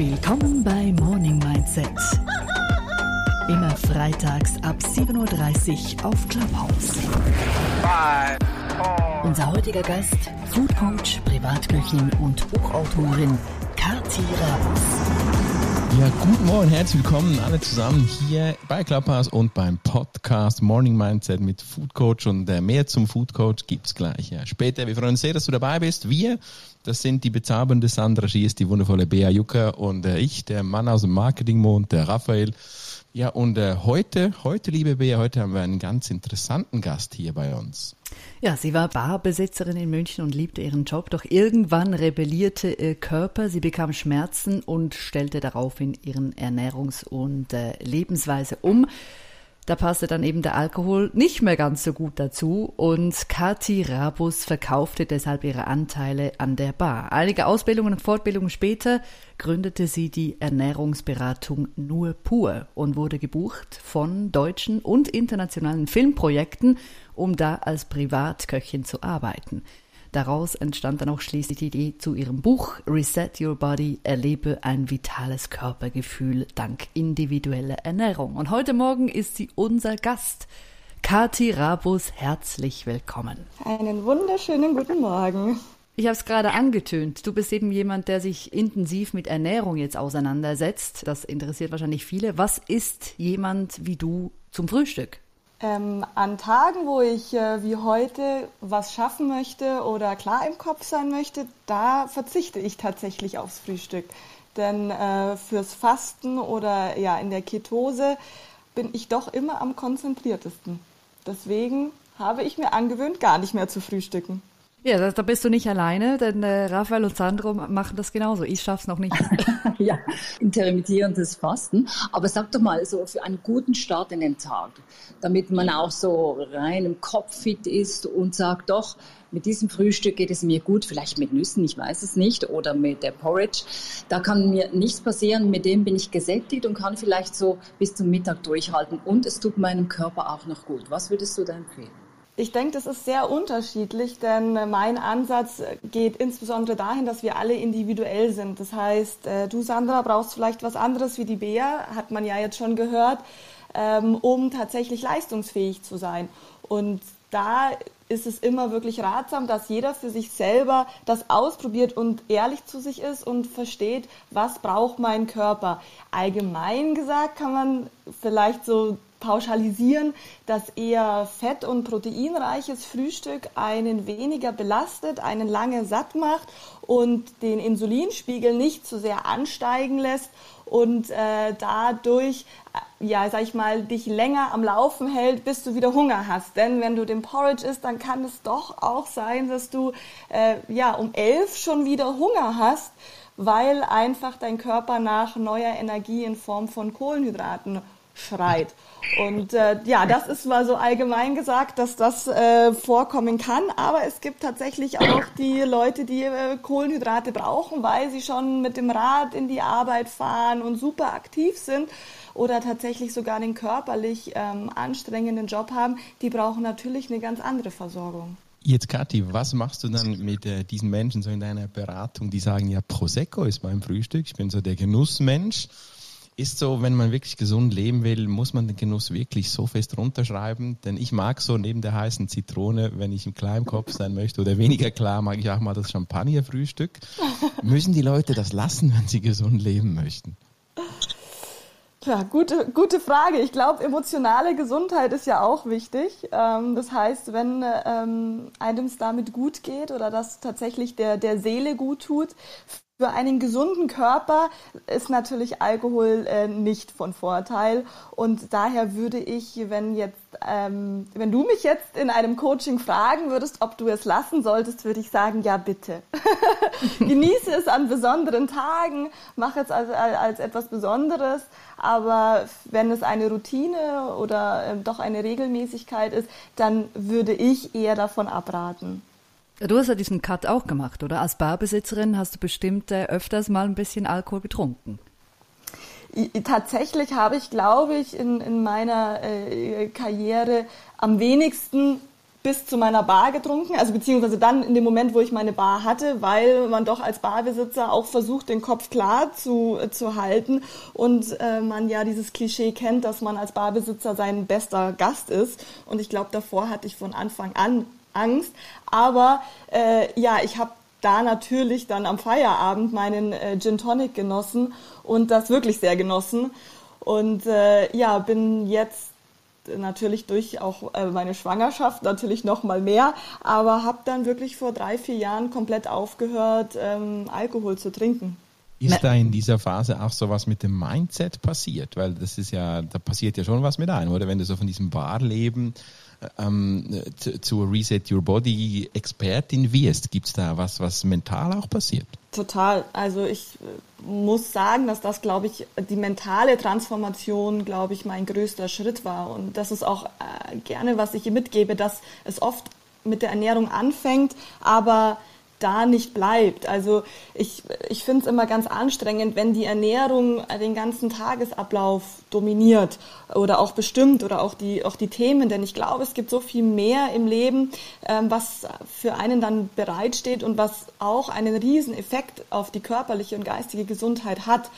Willkommen bei Morning Mindset. Immer freitags ab 7.30 Uhr auf Clubhouse. Unser heutiger Gast, Food Coach, Privatköchin und Buchautorin Kathi Rabus. Ja, guten Morgen, herzlich willkommen alle zusammen hier bei Clubhouse und beim Podcast Morning Mindset mit Food Coach und äh, mehr zum Food Coach gibt's gleich ja, später. Wir freuen uns sehr, dass du dabei bist. Wir, das sind die bezaubernde Sandra Schiers, die wundervolle Bea Jucker und äh, ich, der Mann aus dem Marketingmond, der Raphael. Ja, und äh, heute, heute, liebe Bea, heute haben wir einen ganz interessanten Gast hier bei uns. Ja, sie war Barbesitzerin in München und liebte ihren Job, doch irgendwann rebellierte ihr Körper, sie bekam Schmerzen und stellte daraufhin ihren Ernährungs- und äh, Lebensweise um. Da passte dann eben der Alkohol nicht mehr ganz so gut dazu und Kati Rabus verkaufte deshalb ihre Anteile an der Bar. Einige Ausbildungen und Fortbildungen später gründete sie die Ernährungsberatung Nur Pur und wurde gebucht von deutschen und internationalen Filmprojekten, um da als Privatköchin zu arbeiten. Daraus entstand dann auch schließlich die Idee zu ihrem Buch Reset Your Body, erlebe ein vitales Körpergefühl dank individueller Ernährung. Und heute Morgen ist sie unser Gast. Kati Rabus, herzlich willkommen. Einen wunderschönen guten Morgen. Ich habe es gerade angetönt. Du bist eben jemand, der sich intensiv mit Ernährung jetzt auseinandersetzt. Das interessiert wahrscheinlich viele. Was ist jemand wie du zum Frühstück? Ähm, an Tagen, wo ich äh, wie heute was schaffen möchte oder klar im Kopf sein möchte, da verzichte ich tatsächlich aufs Frühstück. Denn äh, fürs Fasten oder ja in der Ketose bin ich doch immer am konzentriertesten. Deswegen habe ich mir angewöhnt, gar nicht mehr zu frühstücken. Ja, da bist du nicht alleine, denn äh, Raphael und Sandro machen das genauso. Ich schaff's noch nicht. ja, intermittierendes Fasten. Aber sag doch mal, so für einen guten Start in den Tag, damit man auch so rein im Kopf fit ist und sagt, doch, mit diesem Frühstück geht es mir gut, vielleicht mit Nüssen, ich weiß es nicht, oder mit der Porridge. Da kann mir nichts passieren, mit dem bin ich gesättigt und kann vielleicht so bis zum Mittag durchhalten und es tut meinem Körper auch noch gut. Was würdest du da empfehlen? Ich denke, das ist sehr unterschiedlich, denn mein Ansatz geht insbesondere dahin, dass wir alle individuell sind. Das heißt, äh, du, Sandra, brauchst vielleicht was anderes wie die Bea, hat man ja jetzt schon gehört, ähm, um tatsächlich leistungsfähig zu sein. Und da ist es immer wirklich ratsam, dass jeder für sich selber das ausprobiert und ehrlich zu sich ist und versteht, was braucht mein Körper. Allgemein gesagt kann man vielleicht so pauschalisieren, dass eher fett- und proteinreiches Frühstück einen weniger belastet, einen lange satt macht und den Insulinspiegel nicht zu sehr ansteigen lässt und äh, dadurch, äh, ja, sag ich mal, dich länger am Laufen hält, bis du wieder Hunger hast. Denn wenn du den Porridge isst, dann kann es doch auch sein, dass du äh, ja um elf schon wieder Hunger hast, weil einfach dein Körper nach neuer Energie in Form von Kohlenhydraten schreit. Und äh, ja, das ist mal so allgemein gesagt, dass das äh, vorkommen kann. Aber es gibt tatsächlich auch die Leute, die äh, Kohlenhydrate brauchen, weil sie schon mit dem Rad in die Arbeit fahren und super aktiv sind oder tatsächlich sogar einen körperlich ähm, anstrengenden Job haben. Die brauchen natürlich eine ganz andere Versorgung. Jetzt, Kathi, was machst du dann mit äh, diesen Menschen so in deiner Beratung, die sagen, ja, Prosecco ist mein Frühstück, ich bin so der Genussmensch ist so, wenn man wirklich gesund leben will, muss man den Genuss wirklich so fest runterschreiben. Denn ich mag so neben der heißen Zitrone, wenn ich im kleinen Kopf sein möchte oder weniger klar, mag ich auch mal das Champagnerfrühstück. Müssen die Leute das lassen, wenn sie gesund leben möchten? Ja, gute, gute Frage. Ich glaube, emotionale Gesundheit ist ja auch wichtig. Ähm, das heißt, wenn ähm, einem es damit gut geht oder das tatsächlich der, der Seele gut tut, für einen gesunden Körper ist natürlich Alkohol äh, nicht von Vorteil und daher würde ich, wenn jetzt, ähm, wenn du mich jetzt in einem Coaching fragen würdest, ob du es lassen solltest, würde ich sagen, ja bitte. Genieße es an besonderen Tagen, mach es als, als etwas Besonderes, aber wenn es eine Routine oder äh, doch eine Regelmäßigkeit ist, dann würde ich eher davon abraten. Du hast ja diesen Cut auch gemacht, oder? Als Barbesitzerin hast du bestimmt äh, öfters mal ein bisschen Alkohol getrunken. Tatsächlich habe ich, glaube ich, in, in meiner äh, Karriere am wenigsten bis zu meiner Bar getrunken, also beziehungsweise dann in dem Moment, wo ich meine Bar hatte, weil man doch als Barbesitzer auch versucht, den Kopf klar zu, zu halten und äh, man ja dieses Klischee kennt, dass man als Barbesitzer sein bester Gast ist. Und ich glaube, davor hatte ich von Anfang an Angst. Aber äh, ja, ich habe da natürlich dann am Feierabend meinen äh, Gin Tonic genossen und das wirklich sehr genossen. Und äh, ja, bin jetzt natürlich durch auch äh, meine Schwangerschaft natürlich noch mal mehr, aber habe dann wirklich vor drei, vier Jahren komplett aufgehört, ähm, Alkohol zu trinken. Ist da in dieser Phase auch so was mit dem Mindset passiert? Weil das ist ja, da passiert ja schon was mit einem, oder? Wenn du so von diesem Barleben ähm, zur Reset Your Body Expertin wirst, gibt es da was, was mental auch passiert? Total. Also ich äh, muss sagen, dass das, glaube ich, die mentale Transformation, glaube ich, mein größter Schritt war. Und das ist auch äh, gerne, was ich ihr mitgebe, dass es oft mit der Ernährung anfängt, aber da nicht bleibt. Also ich, ich finde es immer ganz anstrengend, wenn die Ernährung den ganzen Tagesablauf dominiert oder auch bestimmt oder auch die, auch die Themen. Denn ich glaube, es gibt so viel mehr im Leben, ähm, was für einen dann bereitsteht und was auch einen riesen Effekt auf die körperliche und geistige Gesundheit hat.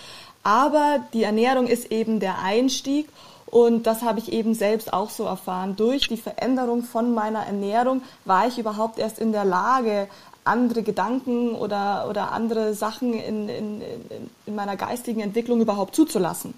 Aber die Ernährung ist eben der Einstieg und das habe ich eben selbst auch so erfahren. Durch die Veränderung von meiner Ernährung war ich überhaupt erst in der Lage, andere Gedanken oder, oder andere Sachen in, in, in meiner geistigen Entwicklung überhaupt zuzulassen.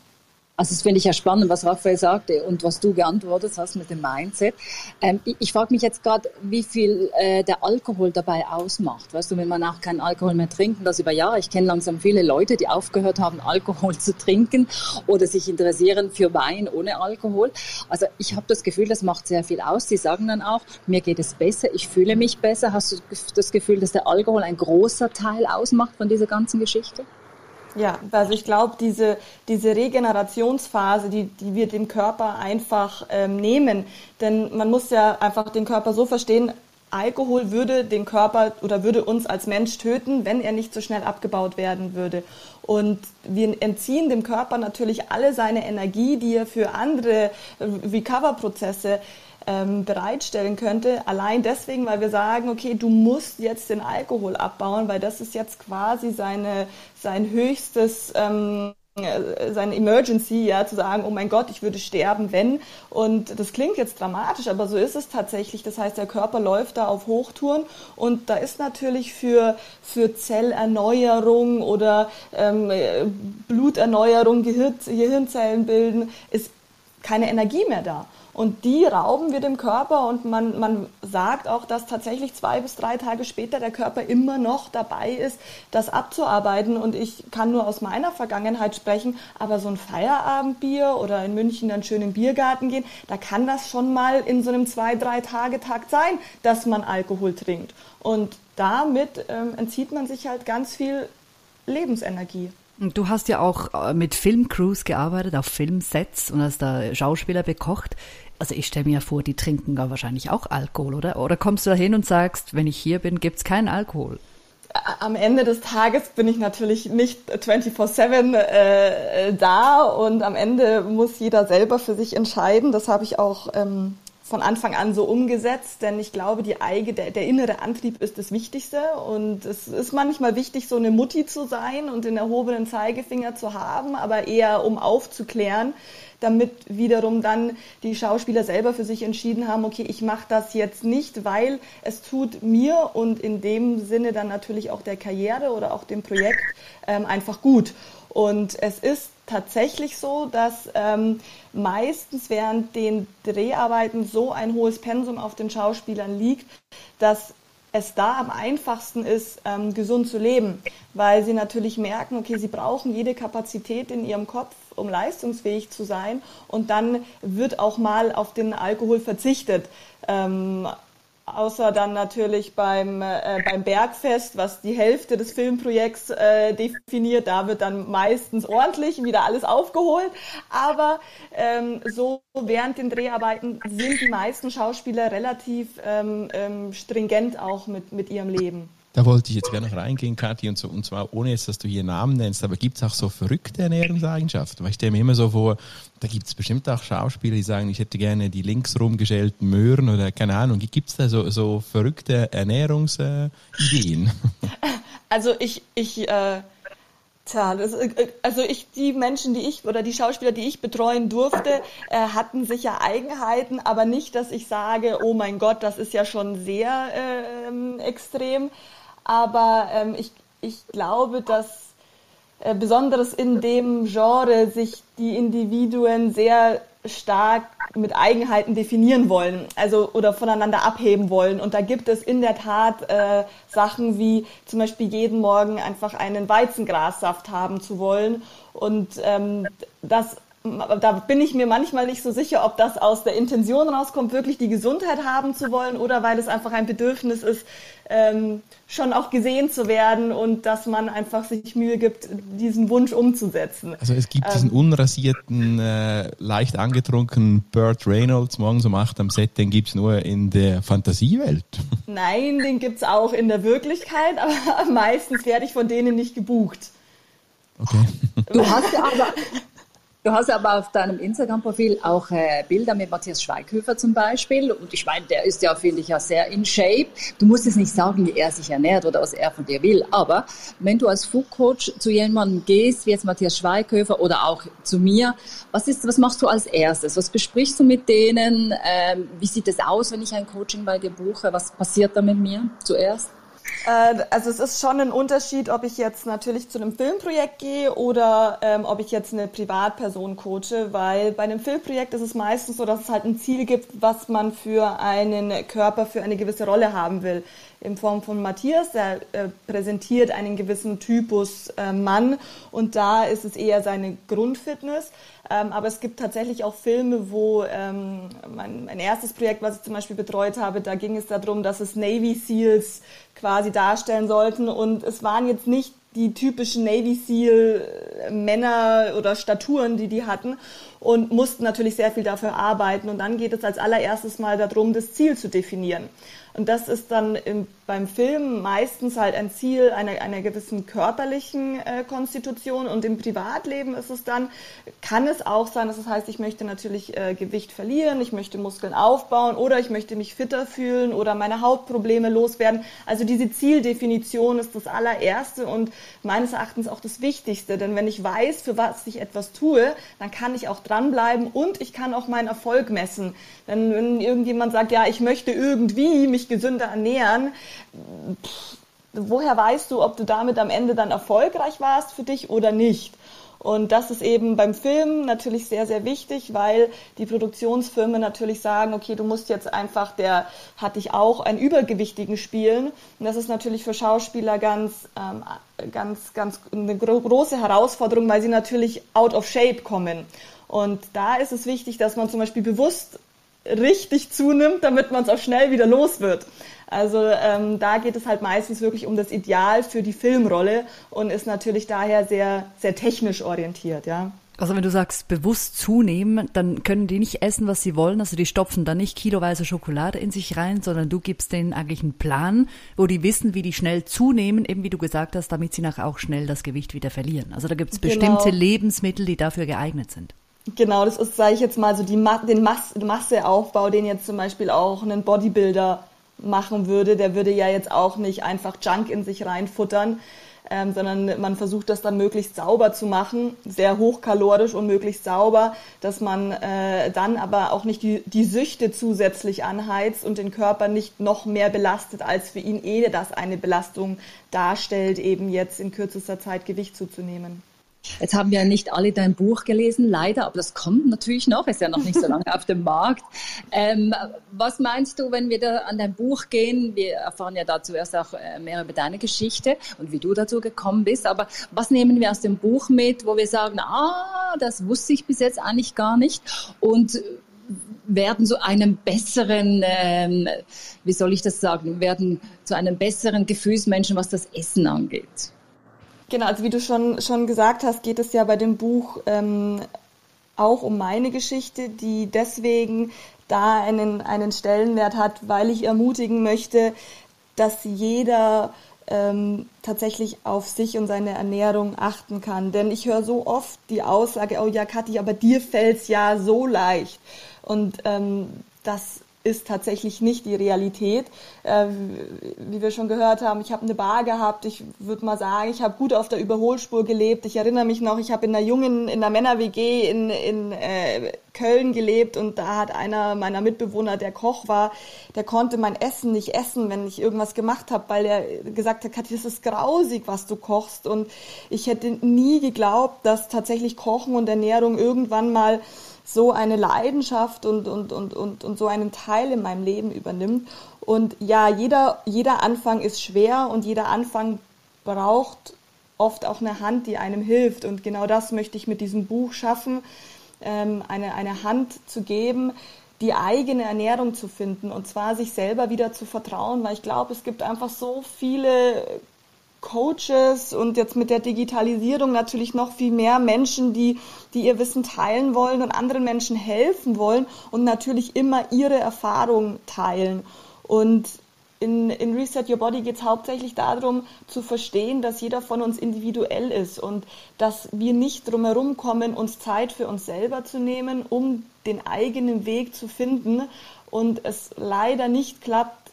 Also das finde ich ja spannend, was Raphael sagte und was du geantwortet hast mit dem Mindset. Ähm, ich, ich frage mich jetzt gerade, wie viel äh, der Alkohol dabei ausmacht. Weißt du, wenn man auch keinen Alkohol mehr trinken, das über Jahre. Ich kenne langsam viele Leute, die aufgehört haben, Alkohol zu trinken oder sich interessieren für Wein ohne Alkohol. Also ich habe das Gefühl, das macht sehr viel aus. Sie sagen dann auch, mir geht es besser, ich fühle mich besser. Hast du das Gefühl, dass der Alkohol ein großer Teil ausmacht von dieser ganzen Geschichte? Ja, also ich glaube, diese, diese Regenerationsphase, die, die wir dem Körper einfach ähm, nehmen, denn man muss ja einfach den Körper so verstehen, Alkohol würde den Körper oder würde uns als Mensch töten, wenn er nicht so schnell abgebaut werden würde. Und wir entziehen dem Körper natürlich alle seine Energie, die er für andere Recover-Prozesse ähm, bereitstellen könnte. Allein deswegen, weil wir sagen, okay, du musst jetzt den Alkohol abbauen, weil das ist jetzt quasi seine, sein höchstes ähm, äh, seine Emergency, ja, zu sagen, oh mein Gott, ich würde sterben, wenn. Und das klingt jetzt dramatisch, aber so ist es tatsächlich. Das heißt, der Körper läuft da auf Hochtouren und da ist natürlich für, für Zellerneuerung oder ähm, Bluterneuerung, Gehir Gehirnzellen bilden, ist keine Energie mehr da. Und die rauben wir dem Körper und man, man sagt auch, dass tatsächlich zwei bis drei Tage später der Körper immer noch dabei ist, das abzuarbeiten. Und ich kann nur aus meiner Vergangenheit sprechen, aber so ein Feierabendbier oder in München dann schön den Biergarten gehen, da kann das schon mal in so einem zwei, drei Tage Takt sein, dass man Alkohol trinkt. Und damit ähm, entzieht man sich halt ganz viel Lebensenergie. Du hast ja auch äh, mit Filmcrews gearbeitet, auf Filmsets und hast da Schauspieler bekocht. Also ich stelle mir vor, die trinken da wahrscheinlich auch Alkohol, oder? Oder kommst du da hin und sagst, wenn ich hier bin, gibt's keinen Alkohol? Am Ende des Tages bin ich natürlich nicht 24-7 äh, da und am Ende muss jeder selber für sich entscheiden. Das habe ich auch ähm, von Anfang an so umgesetzt, denn ich glaube, die Eige, der, der, innere Antrieb ist das Wichtigste und es ist manchmal wichtig, so eine Mutti zu sein und den erhobenen Zeigefinger zu haben, aber eher um aufzuklären, damit wiederum dann die Schauspieler selber für sich entschieden haben, okay, ich mache das jetzt nicht, weil es tut mir und in dem Sinne dann natürlich auch der Karriere oder auch dem Projekt ähm, einfach gut. Und es ist tatsächlich so, dass ähm, meistens während den Dreharbeiten so ein hohes Pensum auf den Schauspielern liegt, dass es da am einfachsten ist, ähm, gesund zu leben, weil sie natürlich merken, okay, sie brauchen jede Kapazität in ihrem Kopf, um leistungsfähig zu sein und dann wird auch mal auf den Alkohol verzichtet. Ähm, außer dann natürlich beim, äh, beim Bergfest, was die Hälfte des Filmprojekts äh, definiert. Da wird dann meistens ordentlich wieder alles aufgeholt. Aber ähm, so während den Dreharbeiten sind die meisten Schauspieler relativ ähm, ähm, stringent auch mit, mit ihrem Leben. Da wollte ich jetzt gerne noch reingehen, Kathi, und, so, und zwar ohne jetzt, dass du hier Namen nennst, aber gibt es auch so verrückte Ernährungseigenschaften? Weil ich stelle mir immer so vor, da gibt es bestimmt auch Schauspieler, die sagen, ich hätte gerne die links rumgeschälten Möhren oder keine Ahnung. Gibt es da so, so verrückte Ernährungsideen? Also ich, ich äh, Tja, das, äh, also ich, die Menschen, die ich oder die Schauspieler, die ich betreuen durfte, äh, hatten sicher Eigenheiten, aber nicht, dass ich sage, oh mein Gott, das ist ja schon sehr äh, extrem. Aber ähm, ich, ich glaube, dass äh, besonders in dem Genre sich die Individuen sehr stark mit Eigenheiten definieren wollen, also oder voneinander abheben wollen. Und da gibt es in der Tat äh, Sachen wie zum Beispiel jeden Morgen einfach einen Weizengrassaft haben zu wollen. Und ähm, das da bin ich mir manchmal nicht so sicher, ob das aus der Intention rauskommt, wirklich die Gesundheit haben zu wollen oder weil es einfach ein Bedürfnis ist, ähm, schon auch gesehen zu werden und dass man einfach sich Mühe gibt, diesen Wunsch umzusetzen. Also es gibt ähm, diesen unrasierten, äh, leicht angetrunkenen Burt Reynolds morgens um 8 am Set, den gibt's nur in der Fantasiewelt. Nein, den gibt's auch in der Wirklichkeit, aber meistens werde ich von denen nicht gebucht. Okay. Du hast ja aber, Du hast aber auf deinem Instagram-Profil auch äh, Bilder mit Matthias Schweighöfer zum Beispiel. Und ich meine, der ist ja, finde ich, ja sehr in Shape. Du musst jetzt nicht sagen, wie er sich ernährt oder was er von dir will. Aber wenn du als Food Coach zu jemandem gehst, wie jetzt Matthias Schweighöfer oder auch zu mir, was ist, was machst du als erstes? Was besprichst du mit denen? Ähm, wie sieht es aus, wenn ich ein Coaching bei dir buche? Was passiert da mit mir zuerst? Äh, also es ist schon ein Unterschied, ob ich jetzt natürlich zu einem Filmprojekt gehe oder ähm, ob ich jetzt eine Privatperson coache, weil bei einem Filmprojekt ist es meistens so, dass es halt ein Ziel gibt, was man für einen Körper für eine gewisse Rolle haben will. In Form von Matthias, der äh, präsentiert einen gewissen Typus äh, Mann und da ist es eher seine Grundfitness. Ähm, aber es gibt tatsächlich auch Filme, wo ähm, mein, mein, erstes Projekt, was ich zum Beispiel betreut habe, da ging es darum, dass es Navy Seals quasi darstellen sollten. Und es waren jetzt nicht die typischen Navy Seal äh, Männer oder Staturen, die die hatten und mussten natürlich sehr viel dafür arbeiten. Und dann geht es als allererstes mal darum, das Ziel zu definieren. Und das ist dann im, beim Film meistens halt ein Ziel einer, einer gewissen körperlichen äh, Konstitution. Und im Privatleben ist es dann, kann es auch sein, dass es heißt, ich möchte natürlich äh, Gewicht verlieren, ich möchte Muskeln aufbauen oder ich möchte mich fitter fühlen oder meine Hautprobleme loswerden. Also diese Zieldefinition ist das allererste und meines Erachtens auch das Wichtigste. Denn wenn ich weiß, für was ich etwas tue, dann kann ich auch dranbleiben und ich kann auch meinen Erfolg messen. Denn wenn irgendjemand sagt, ja, ich möchte irgendwie mich gesünder ernähren, pff, woher weißt du, ob du damit am Ende dann erfolgreich warst für dich oder nicht? Und das ist eben beim Film natürlich sehr, sehr wichtig, weil die Produktionsfirmen natürlich sagen, okay, du musst jetzt einfach, der hat dich auch einen Übergewichtigen spielen. Und das ist natürlich für Schauspieler ganz, ähm, ganz, ganz eine große Herausforderung, weil sie natürlich out of shape kommen. Und da ist es wichtig, dass man zum Beispiel bewusst richtig zunimmt, damit man es auch schnell wieder los wird. Also ähm, da geht es halt meistens wirklich um das Ideal für die Filmrolle und ist natürlich daher sehr, sehr technisch orientiert, ja. Also wenn du sagst, bewusst zunehmen, dann können die nicht essen, was sie wollen. Also die stopfen da nicht kiloweise Schokolade in sich rein, sondern du gibst denen eigentlich einen Plan, wo die wissen, wie die schnell zunehmen, eben wie du gesagt hast, damit sie nachher auch schnell das Gewicht wieder verlieren. Also da gibt es genau. bestimmte Lebensmittel, die dafür geeignet sind. Genau, das ist, sage ich jetzt mal, so die Ma den Mas Masseaufbau, den jetzt zum Beispiel auch ein Bodybuilder machen würde. Der würde ja jetzt auch nicht einfach Junk in sich reinfuttern, ähm, sondern man versucht das dann möglichst sauber zu machen, sehr hochkalorisch und möglichst sauber, dass man äh, dann aber auch nicht die, die Süchte zusätzlich anheizt und den Körper nicht noch mehr belastet, als für ihn eh das eine Belastung darstellt, eben jetzt in kürzester Zeit Gewicht zuzunehmen. Jetzt haben wir nicht alle dein Buch gelesen, leider, aber das kommt natürlich noch, ist ja noch nicht so lange auf dem Markt. Ähm, was meinst du, wenn wir da an dein Buch gehen? Wir erfahren ja da zuerst auch äh, mehr über deine Geschichte und wie du dazu gekommen bist, aber was nehmen wir aus dem Buch mit, wo wir sagen, ah, das wusste ich bis jetzt eigentlich gar nicht und werden zu einem besseren, ähm, wie soll ich das sagen, werden zu einem besseren Gefühlsmenschen, was das Essen angeht? Genau, also wie du schon, schon gesagt hast, geht es ja bei dem Buch ähm, auch um meine Geschichte, die deswegen da einen, einen Stellenwert hat, weil ich ermutigen möchte, dass jeder ähm, tatsächlich auf sich und seine Ernährung achten kann. Denn ich höre so oft die Aussage, oh ja, Kathi, aber dir fällt's ja so leicht. Und ähm, das ist tatsächlich nicht die Realität. Äh, wie wir schon gehört haben, ich habe eine Bar gehabt. Ich würde mal sagen, ich habe gut auf der Überholspur gelebt. Ich erinnere mich noch, ich habe in einer jungen, in einer Männer-WG in, in äh, Köln gelebt und da hat einer meiner Mitbewohner, der Koch war, der konnte mein Essen nicht essen, wenn ich irgendwas gemacht habe, weil er gesagt hat, Kathi, das ist grausig, was du kochst. Und ich hätte nie geglaubt, dass tatsächlich Kochen und Ernährung irgendwann mal so eine Leidenschaft und, und, und, und, und so einen Teil in meinem Leben übernimmt. Und ja, jeder, jeder Anfang ist schwer und jeder Anfang braucht oft auch eine Hand, die einem hilft. Und genau das möchte ich mit diesem Buch schaffen, ähm, eine, eine Hand zu geben, die eigene Ernährung zu finden und zwar sich selber wieder zu vertrauen, weil ich glaube, es gibt einfach so viele Coaches und jetzt mit der Digitalisierung natürlich noch viel mehr Menschen, die, die ihr Wissen teilen wollen und anderen Menschen helfen wollen und natürlich immer ihre Erfahrungen teilen. Und in, in Reset Your Body geht es hauptsächlich darum, zu verstehen, dass jeder von uns individuell ist und dass wir nicht drumherum kommen, uns Zeit für uns selber zu nehmen, um den eigenen Weg zu finden und es leider nicht klappt,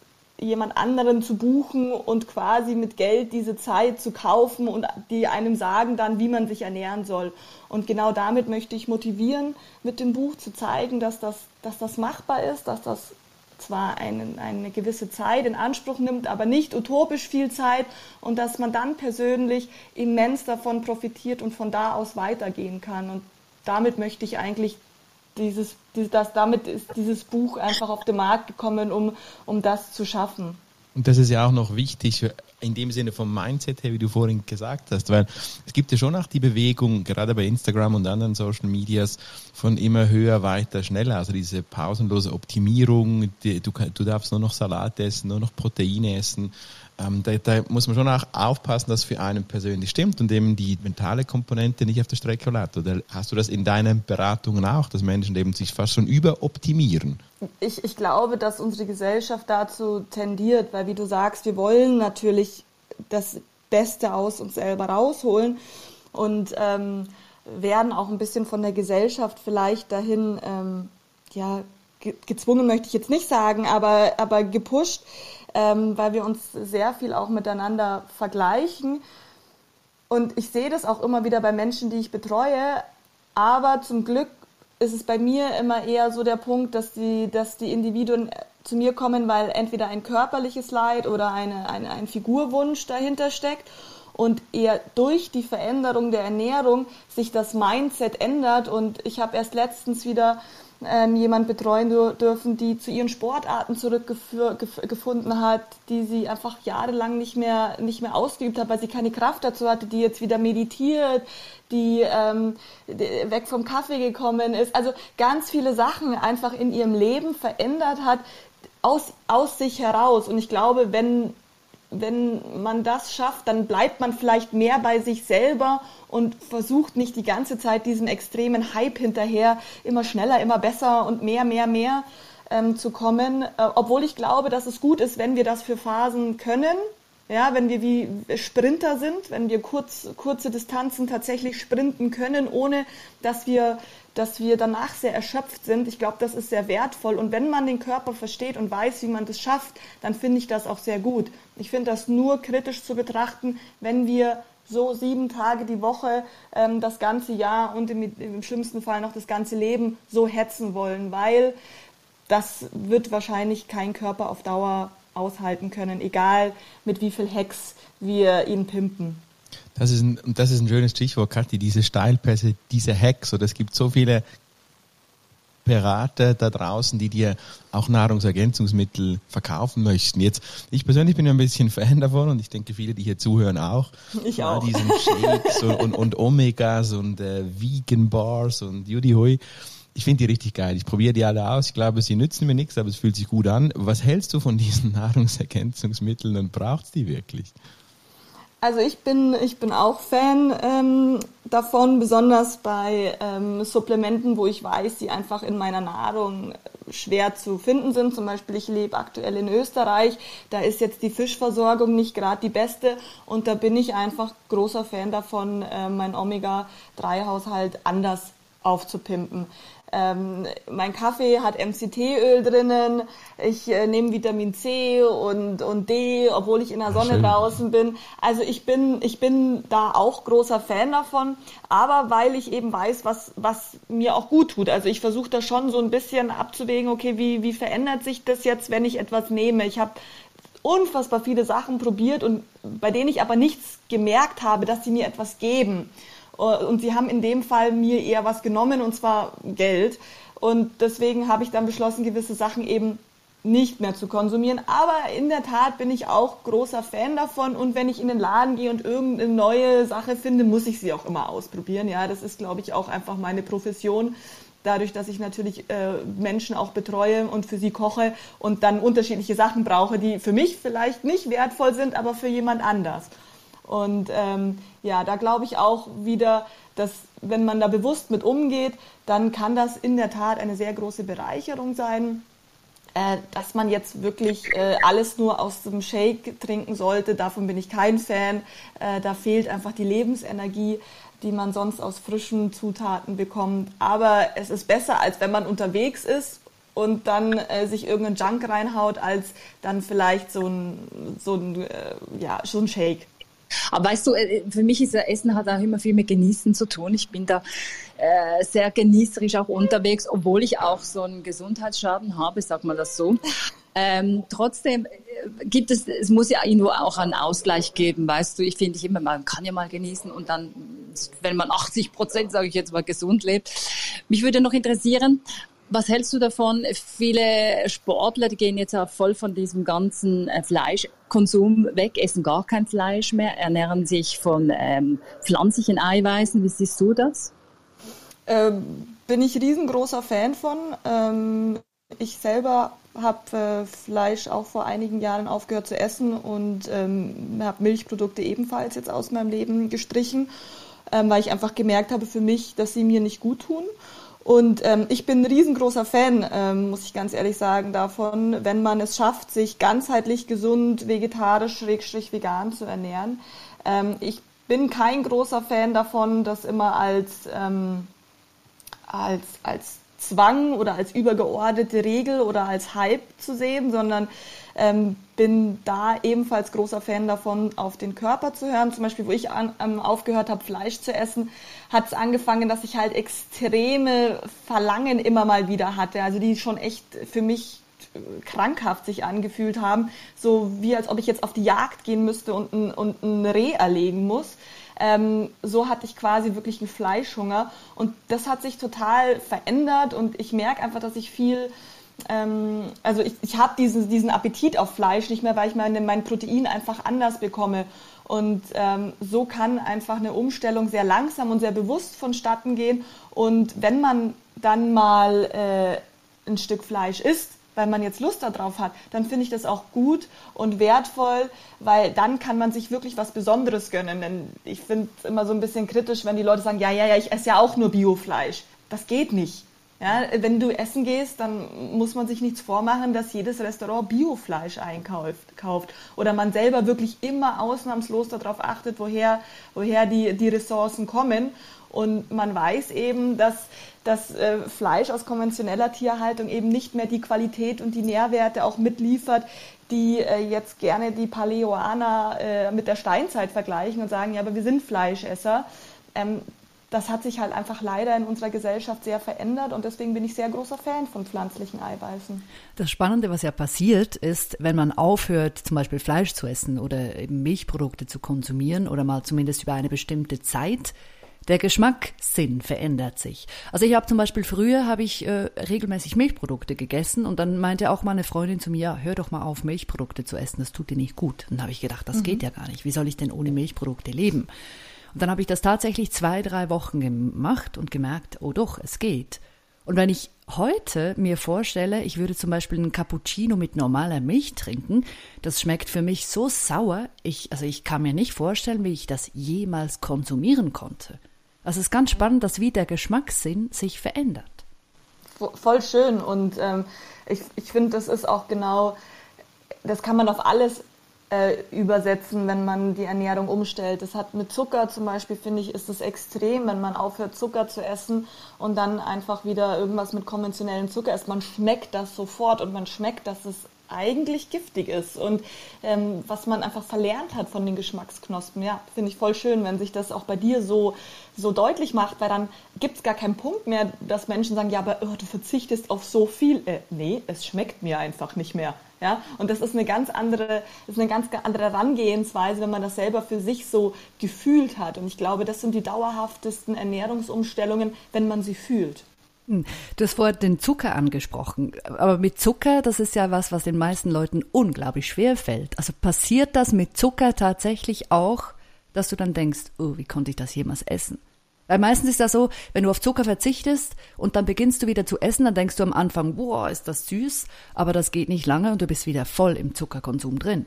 jemand anderen zu buchen und quasi mit Geld diese Zeit zu kaufen und die einem sagen dann, wie man sich ernähren soll. Und genau damit möchte ich motivieren, mit dem Buch zu zeigen, dass das, dass das machbar ist, dass das zwar eine, eine gewisse Zeit in Anspruch nimmt, aber nicht utopisch viel Zeit und dass man dann persönlich immens davon profitiert und von da aus weitergehen kann. Und damit möchte ich eigentlich dieses, das, damit ist dieses Buch einfach auf den Markt gekommen, um, um das zu schaffen. Und das ist ja auch noch wichtig in dem Sinne vom Mindset her, wie du vorhin gesagt hast, weil es gibt ja schon auch die Bewegung, gerade bei Instagram und anderen Social Medias, von immer höher, weiter, schneller. Also diese pausenlose Optimierung, die, du, du darfst nur noch Salat essen, nur noch Proteine essen ähm, da, da, muss man schon auch aufpassen, dass für einen persönlich stimmt und eben die mentale Komponente nicht auf der Strecke bleibt. Oder hast du das in deinen Beratungen auch, dass Menschen eben sich fast schon überoptimieren? Ich, ich glaube, dass unsere Gesellschaft dazu tendiert, weil wie du sagst, wir wollen natürlich das Beste aus uns selber rausholen und ähm, werden auch ein bisschen von der Gesellschaft vielleicht dahin, ähm, ja, gezwungen möchte ich jetzt nicht sagen, aber, aber gepusht, ähm, weil wir uns sehr viel auch miteinander vergleichen. Und ich sehe das auch immer wieder bei Menschen, die ich betreue. Aber zum Glück ist es bei mir immer eher so der Punkt, dass die, dass die Individuen zu mir kommen, weil entweder ein körperliches Leid oder eine, eine, ein Figurwunsch dahinter steckt und eher durch die Veränderung der Ernährung sich das Mindset ändert. Und ich habe erst letztens wieder ähm, jemand betreuen dürfen, die zu ihren Sportarten zurückgefunden hat, die sie einfach jahrelang nicht mehr, nicht mehr ausgeübt hat, weil sie keine Kraft dazu hatte, die jetzt wieder meditiert, die ähm, weg vom Kaffee gekommen ist. Also ganz viele Sachen einfach in ihrem Leben verändert hat, aus, aus sich heraus. Und ich glaube, wenn wenn man das schafft, dann bleibt man vielleicht mehr bei sich selber und versucht nicht die ganze Zeit diesem extremen Hype hinterher immer schneller, immer besser und mehr, mehr, mehr ähm, zu kommen. Äh, obwohl ich glaube, dass es gut ist, wenn wir das für Phasen können. Ja, wenn wir wie Sprinter sind, wenn wir kurz, kurze Distanzen tatsächlich sprinten können, ohne dass wir dass wir danach sehr erschöpft sind. Ich glaube, das ist sehr wertvoll. Und wenn man den Körper versteht und weiß, wie man das schafft, dann finde ich das auch sehr gut. Ich finde das nur kritisch zu betrachten, wenn wir so sieben Tage die Woche ähm, das ganze Jahr und im, im schlimmsten Fall noch das ganze Leben so hetzen wollen, weil das wird wahrscheinlich kein Körper auf Dauer aushalten können, egal mit wie viel Hex wir ihn pimpen. Das ist ein, das ist ein schönes Stichwort, Kathi, diese Steilpässe, diese Hacks. Oder es gibt so viele Berater da draußen, die dir auch Nahrungsergänzungsmittel verkaufen möchten. Jetzt, ich persönlich bin ja ein bisschen Fan davon und ich denke viele, die hier zuhören auch. Ich auch. Diesen Shakes und, und, und, Omegas und äh, Vegan Bars und Judy Hui. Ich finde die richtig geil. Ich probiere die alle aus. Ich glaube, sie nützen mir nichts, aber es fühlt sich gut an. Was hältst du von diesen Nahrungsergänzungsmitteln und brauchst die wirklich? Also ich bin, ich bin auch Fan ähm, davon, besonders bei ähm, Supplementen, wo ich weiß, die einfach in meiner Nahrung schwer zu finden sind. Zum Beispiel, ich lebe aktuell in Österreich, da ist jetzt die Fischversorgung nicht gerade die beste und da bin ich einfach großer Fan davon, äh, mein Omega-3-Haushalt anders aufzupimpen. Ähm, mein Kaffee hat MCT-Öl drinnen, ich äh, nehme Vitamin C und, und D, obwohl ich in der Sonne Schön. draußen bin. Also ich bin, ich bin da auch großer Fan davon, aber weil ich eben weiß, was, was mir auch gut tut. Also ich versuche da schon so ein bisschen abzuwägen, okay, wie, wie verändert sich das jetzt, wenn ich etwas nehme? Ich habe unfassbar viele Sachen probiert und bei denen ich aber nichts gemerkt habe, dass sie mir etwas geben. Äh, und sie haben in dem Fall mir eher was genommen, und zwar Geld. Und deswegen habe ich dann beschlossen, gewisse Sachen eben nicht mehr zu konsumieren. Aber in der Tat bin ich auch großer Fan davon. Und wenn ich in den Laden gehe und irgendeine neue Sache finde, muss ich sie auch immer ausprobieren. Ja, das ist, glaube ich, auch einfach meine Profession. Dadurch, dass ich natürlich äh, Menschen auch betreue und für sie koche und dann unterschiedliche Sachen brauche, die für mich vielleicht nicht wertvoll sind, aber für jemand anders. Und ähm, ja, da glaube ich auch wieder, dass wenn man da bewusst mit umgeht, dann kann das in der Tat eine sehr große Bereicherung sein. Äh, dass man jetzt wirklich äh, alles nur aus dem Shake trinken sollte, davon bin ich kein Fan. Äh, da fehlt einfach die Lebensenergie, die man sonst aus frischen Zutaten bekommt. Aber es ist besser, als wenn man unterwegs ist und dann äh, sich irgendeinen Junk reinhaut, als dann vielleicht so ein, so ein, äh, ja, so ein Shake. Aber weißt du, äh, für mich ist Essen hat auch immer viel mit Genießen zu tun. Ich bin da äh, sehr genießerisch auch unterwegs, obwohl ich auch so einen Gesundheitsschaden habe, sag mal das so. Ähm, trotzdem äh, gibt es, es muss ja irgendwo auch einen Ausgleich geben, weißt du. Ich finde ich immer, man kann ja mal genießen und dann, wenn man 80 Prozent, sage ich jetzt mal, gesund lebt. Mich würde noch interessieren, was hältst du davon? Viele Sportler, die gehen jetzt auch voll von diesem ganzen äh, Fleischkonsum weg, essen gar kein Fleisch mehr, ernähren sich von ähm, pflanzlichen Eiweißen. Wie siehst du das? Ähm, bin ich riesengroßer Fan von. Ähm, ich selber habe äh, Fleisch auch vor einigen Jahren aufgehört zu essen und ähm, habe Milchprodukte ebenfalls jetzt aus meinem Leben gestrichen, ähm, weil ich einfach gemerkt habe für mich, dass sie mir nicht gut tun. Und ähm, ich bin ein riesengroßer Fan, ähm, muss ich ganz ehrlich sagen, davon, wenn man es schafft, sich ganzheitlich gesund, vegetarisch, schrägstrich vegan zu ernähren. Ähm, ich bin kein großer Fan davon, das immer als, ähm, als, als Zwang oder als übergeordnete Regel oder als Hype zu sehen, sondern ähm, bin da ebenfalls großer Fan davon, auf den Körper zu hören. Zum Beispiel, wo ich an, ähm, aufgehört habe, Fleisch zu essen, hat es angefangen, dass ich halt extreme Verlangen immer mal wieder hatte. Also die schon echt für mich äh, krankhaft sich angefühlt haben, so wie als ob ich jetzt auf die Jagd gehen müsste und ein, und ein Reh erlegen muss. Ähm, so hatte ich quasi wirklich einen Fleischhunger und das hat sich total verändert und ich merke einfach, dass ich viel ähm, also ich, ich habe diesen, diesen Appetit auf Fleisch nicht mehr, weil ich meine, mein Protein einfach anders bekomme. Und ähm, so kann einfach eine Umstellung sehr langsam und sehr bewusst vonstatten gehen. Und wenn man dann mal äh, ein Stück Fleisch isst, weil man jetzt Lust darauf hat, dann finde ich das auch gut und wertvoll, weil dann kann man sich wirklich was Besonderes gönnen. Denn ich finde es immer so ein bisschen kritisch, wenn die Leute sagen, ja, ja, ja, ich esse ja auch nur Biofleisch. Das geht nicht. Ja, wenn du essen gehst, dann muss man sich nichts vormachen, dass jedes Restaurant Biofleisch einkauft. Kauft. Oder man selber wirklich immer ausnahmslos darauf achtet, woher, woher die, die Ressourcen kommen. Und man weiß eben, dass das äh, Fleisch aus konventioneller Tierhaltung eben nicht mehr die Qualität und die Nährwerte auch mitliefert, die äh, jetzt gerne die Paleoaner äh, mit der Steinzeit vergleichen und sagen, ja, aber wir sind Fleischesser. Ähm, das hat sich halt einfach leider in unserer Gesellschaft sehr verändert und deswegen bin ich sehr großer Fan von pflanzlichen Eiweißen. Das Spannende, was ja passiert, ist, wenn man aufhört, zum Beispiel Fleisch zu essen oder eben Milchprodukte zu konsumieren oder mal zumindest über eine bestimmte Zeit, der Geschmackssinn verändert sich. Also ich habe zum Beispiel früher habe ich äh, regelmäßig Milchprodukte gegessen und dann meinte auch meine Freundin zu mir, ja, hör doch mal auf, Milchprodukte zu essen, das tut dir nicht gut. Und dann habe ich gedacht, das mhm. geht ja gar nicht. Wie soll ich denn ohne Milchprodukte leben? Und dann habe ich das tatsächlich zwei, drei Wochen gemacht und gemerkt, oh doch, es geht. Und wenn ich heute mir vorstelle, ich würde zum Beispiel einen Cappuccino mit normaler Milch trinken, das schmeckt für mich so sauer, ich, also ich kann mir nicht vorstellen, wie ich das jemals konsumieren konnte. Also es ist ganz spannend, dass wie der Geschmackssinn sich verändert. Voll schön und ähm, ich, ich finde, das ist auch genau, das kann man auf alles äh, übersetzen, wenn man die Ernährung umstellt. Das hat mit Zucker zum Beispiel, finde ich, ist es extrem, wenn man aufhört, Zucker zu essen und dann einfach wieder irgendwas mit konventionellem Zucker isst. Man schmeckt das sofort und man schmeckt, dass es eigentlich giftig ist und ähm, was man einfach verlernt hat von den Geschmacksknospen. Ja, finde ich voll schön, wenn sich das auch bei dir so, so deutlich macht, weil dann gibt es gar keinen Punkt mehr, dass Menschen sagen, ja, aber oh, du verzichtest auf so viel. Äh, nee, es schmeckt mir einfach nicht mehr. Ja, und das ist eine ganz andere, ist eine ganz andere Herangehensweise, wenn man das selber für sich so gefühlt hat. Und ich glaube, das sind die dauerhaftesten Ernährungsumstellungen, wenn man sie fühlt. Hm. Du hast vorher den Zucker angesprochen. Aber mit Zucker, das ist ja was, was den meisten Leuten unglaublich schwer fällt. Also passiert das mit Zucker tatsächlich auch, dass du dann denkst, oh, wie konnte ich das jemals essen? Weil meistens ist das so, wenn du auf Zucker verzichtest und dann beginnst du wieder zu essen, dann denkst du am Anfang, boah, ist das süß, aber das geht nicht lange und du bist wieder voll im Zuckerkonsum drin.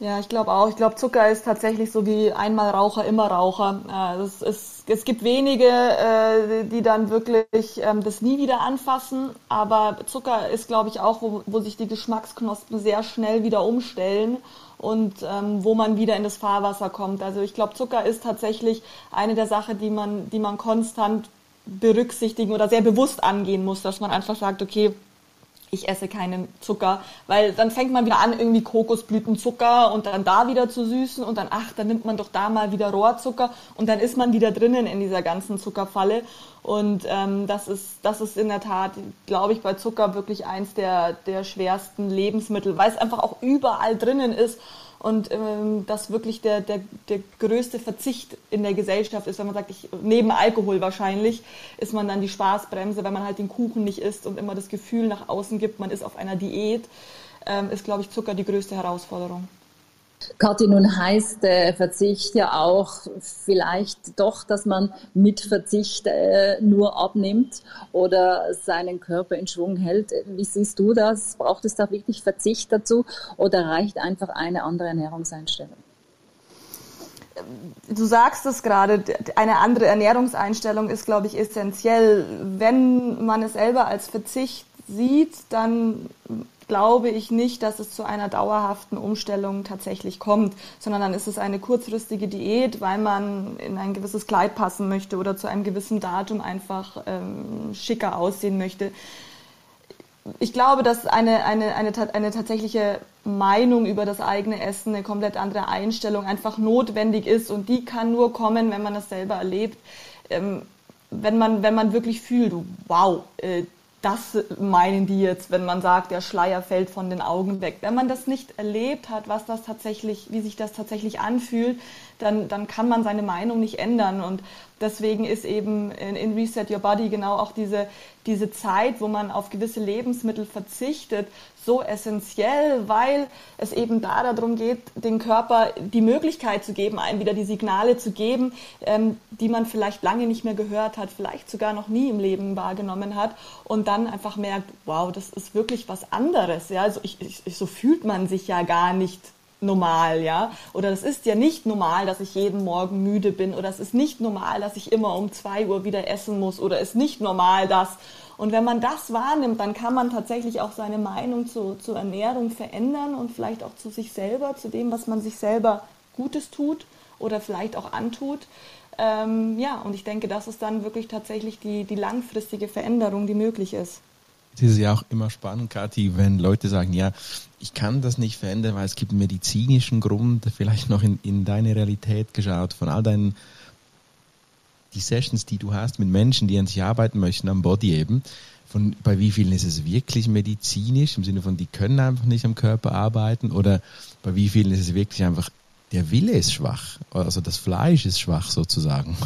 Ja, ich glaube auch. Ich glaube, Zucker ist tatsächlich so wie einmal Raucher, immer Raucher. Das ist, es gibt wenige, äh, die dann wirklich ähm, das nie wieder anfassen. Aber Zucker ist, glaube ich, auch, wo, wo sich die Geschmacksknospen sehr schnell wieder umstellen und ähm, wo man wieder in das Fahrwasser kommt. Also ich glaube, Zucker ist tatsächlich eine der Sachen, die man, die man konstant berücksichtigen oder sehr bewusst angehen muss, dass man einfach sagt, okay, ich esse keinen Zucker, weil dann fängt man wieder an, irgendwie Kokosblütenzucker und dann da wieder zu süßen und dann, ach, dann nimmt man doch da mal wieder Rohrzucker und dann ist man wieder drinnen in dieser ganzen Zuckerfalle. Und ähm, das, ist, das ist in der Tat, glaube ich, bei Zucker wirklich eins der, der schwersten Lebensmittel, weil es einfach auch überall drinnen ist und ähm, das wirklich der, der, der größte Verzicht in der Gesellschaft ist, wenn man sagt, ich, neben Alkohol wahrscheinlich, ist man dann die Spaßbremse, wenn man halt den Kuchen nicht isst und immer das Gefühl nach außen gibt, man ist auf einer Diät, ähm, ist, glaube ich, Zucker die größte Herausforderung. Kathi, nun heißt äh, Verzicht ja auch vielleicht doch, dass man mit Verzicht äh, nur abnimmt oder seinen Körper in Schwung hält. Wie siehst du das? Braucht es da wirklich Verzicht dazu oder reicht einfach eine andere Ernährungseinstellung? Du sagst es gerade, eine andere Ernährungseinstellung ist, glaube ich, essentiell. Wenn man es selber als Verzicht sieht, dann glaube ich nicht, dass es zu einer dauerhaften Umstellung tatsächlich kommt, sondern dann ist es eine kurzfristige Diät, weil man in ein gewisses Kleid passen möchte oder zu einem gewissen Datum einfach ähm, schicker aussehen möchte. Ich glaube, dass eine, eine, eine, eine tatsächliche Meinung über das eigene Essen, eine komplett andere Einstellung einfach notwendig ist und die kann nur kommen, wenn man das selber erlebt. Ähm, wenn man, wenn man wirklich fühlt, wow, äh, das meinen die jetzt, wenn man sagt, der Schleier fällt von den Augen weg. Wenn man das nicht erlebt hat, was das tatsächlich, wie sich das tatsächlich anfühlt, dann, dann kann man seine Meinung nicht ändern. Und deswegen ist eben in, in Reset Your Body genau auch diese, diese Zeit, wo man auf gewisse Lebensmittel verzichtet, so essentiell, weil es eben da darum geht, den Körper die Möglichkeit zu geben, einem wieder die Signale zu geben, ähm, die man vielleicht lange nicht mehr gehört hat, vielleicht sogar noch nie im Leben wahrgenommen hat und dann einfach merkt, wow, das ist wirklich was anderes. Ja, also ich, ich, so fühlt man sich ja gar nicht normal, ja. Oder es ist ja nicht normal, dass ich jeden Morgen müde bin. Oder es ist nicht normal, dass ich immer um zwei Uhr wieder essen muss. Oder es ist nicht normal, dass und wenn man das wahrnimmt, dann kann man tatsächlich auch seine Meinung zu, zur Ernährung verändern und vielleicht auch zu sich selber, zu dem, was man sich selber Gutes tut oder vielleicht auch antut. Ähm, ja, und ich denke, das ist dann wirklich tatsächlich die, die langfristige Veränderung, die möglich ist. Es ist ja auch immer spannend, Kathi, wenn Leute sagen, ja, ich kann das nicht verändern, weil es gibt einen medizinischen Grund, vielleicht noch in, in deine Realität geschaut, von all deinen die Sessions, die du hast mit Menschen, die an sich arbeiten möchten, am Body eben, von bei wie vielen ist es wirklich medizinisch, im Sinne von, die können einfach nicht am Körper arbeiten, oder bei wie vielen ist es wirklich einfach, der Wille ist schwach, also das Fleisch ist schwach sozusagen.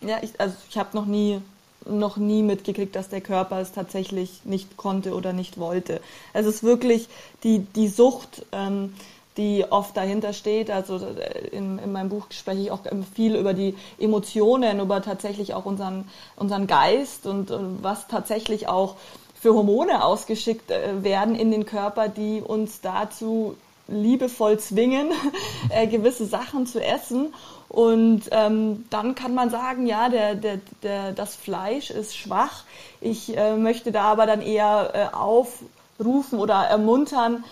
Ja, ich, also ich habe noch nie noch nie mitgekriegt, dass der Körper es tatsächlich nicht konnte oder nicht wollte. Es ist wirklich die, die Sucht, ähm, die oft dahinter steht. Also äh, in, in meinem Buch spreche ich auch viel über die Emotionen, über tatsächlich auch unseren, unseren Geist und, und was tatsächlich auch für Hormone ausgeschickt äh, werden in den Körper, die uns dazu liebevoll zwingen, äh, gewisse Sachen zu essen. Und ähm, dann kann man sagen, ja, der, der, der, das Fleisch ist schwach. Ich äh, möchte da aber dann eher äh, aufrufen oder ermuntern,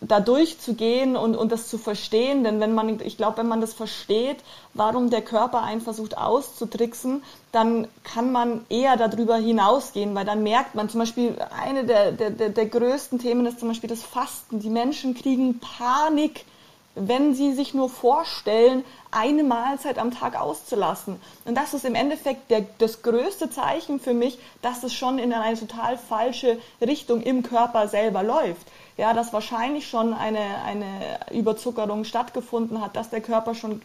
da durchzugehen und, und das zu verstehen. Denn wenn man, ich glaube, wenn man das versteht, warum der Körper einen versucht auszutricksen, dann kann man eher darüber hinausgehen, weil dann merkt man zum Beispiel, eine der, der, der größten Themen ist zum Beispiel das Fasten. Die Menschen kriegen Panik, wenn sie sich nur vorstellen, eine Mahlzeit am Tag auszulassen. Und das ist im Endeffekt der, das größte Zeichen für mich, dass es schon in eine total falsche Richtung im Körper selber läuft ja, dass wahrscheinlich schon eine, eine Überzuckerung stattgefunden hat, dass der Körper schon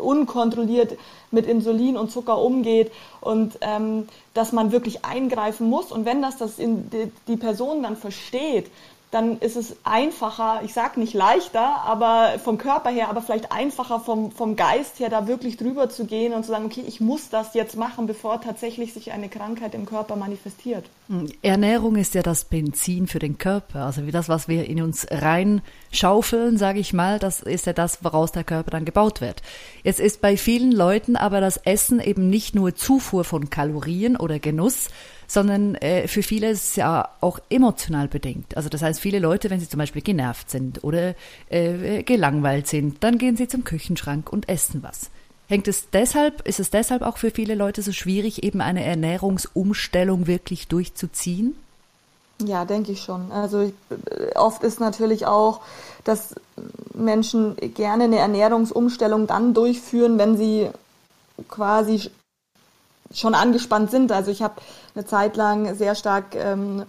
unkontrolliert mit Insulin und Zucker umgeht und ähm, dass man wirklich eingreifen muss. Und wenn das, das in die, die Person dann versteht, dann ist es einfacher, ich sage nicht leichter, aber vom Körper her, aber vielleicht einfacher vom, vom Geist her, da wirklich drüber zu gehen und zu sagen, okay, ich muss das jetzt machen, bevor tatsächlich sich eine Krankheit im Körper manifestiert. Hm, Ernährung ist ja das Benzin für den Körper, also wie das, was wir in uns reinschaufeln, sage ich mal, das ist ja das, woraus der Körper dann gebaut wird. Jetzt ist bei vielen Leuten aber das Essen eben nicht nur Zufuhr von Kalorien oder Genuss, sondern äh, für viele ist es ja auch emotional bedingt. Also das heißt, viele Leute, wenn sie zum Beispiel genervt sind oder äh, gelangweilt sind, dann gehen sie zum Küchenschrank und essen was. Hängt es deshalb, ist es deshalb auch für viele Leute so schwierig, eben eine Ernährungsumstellung wirklich durchzuziehen? Ja, denke ich schon. Also oft ist natürlich auch, dass Menschen gerne eine Ernährungsumstellung dann durchführen, wenn sie quasi schon angespannt sind. Also ich habe eine Zeit lang sehr stark ähm,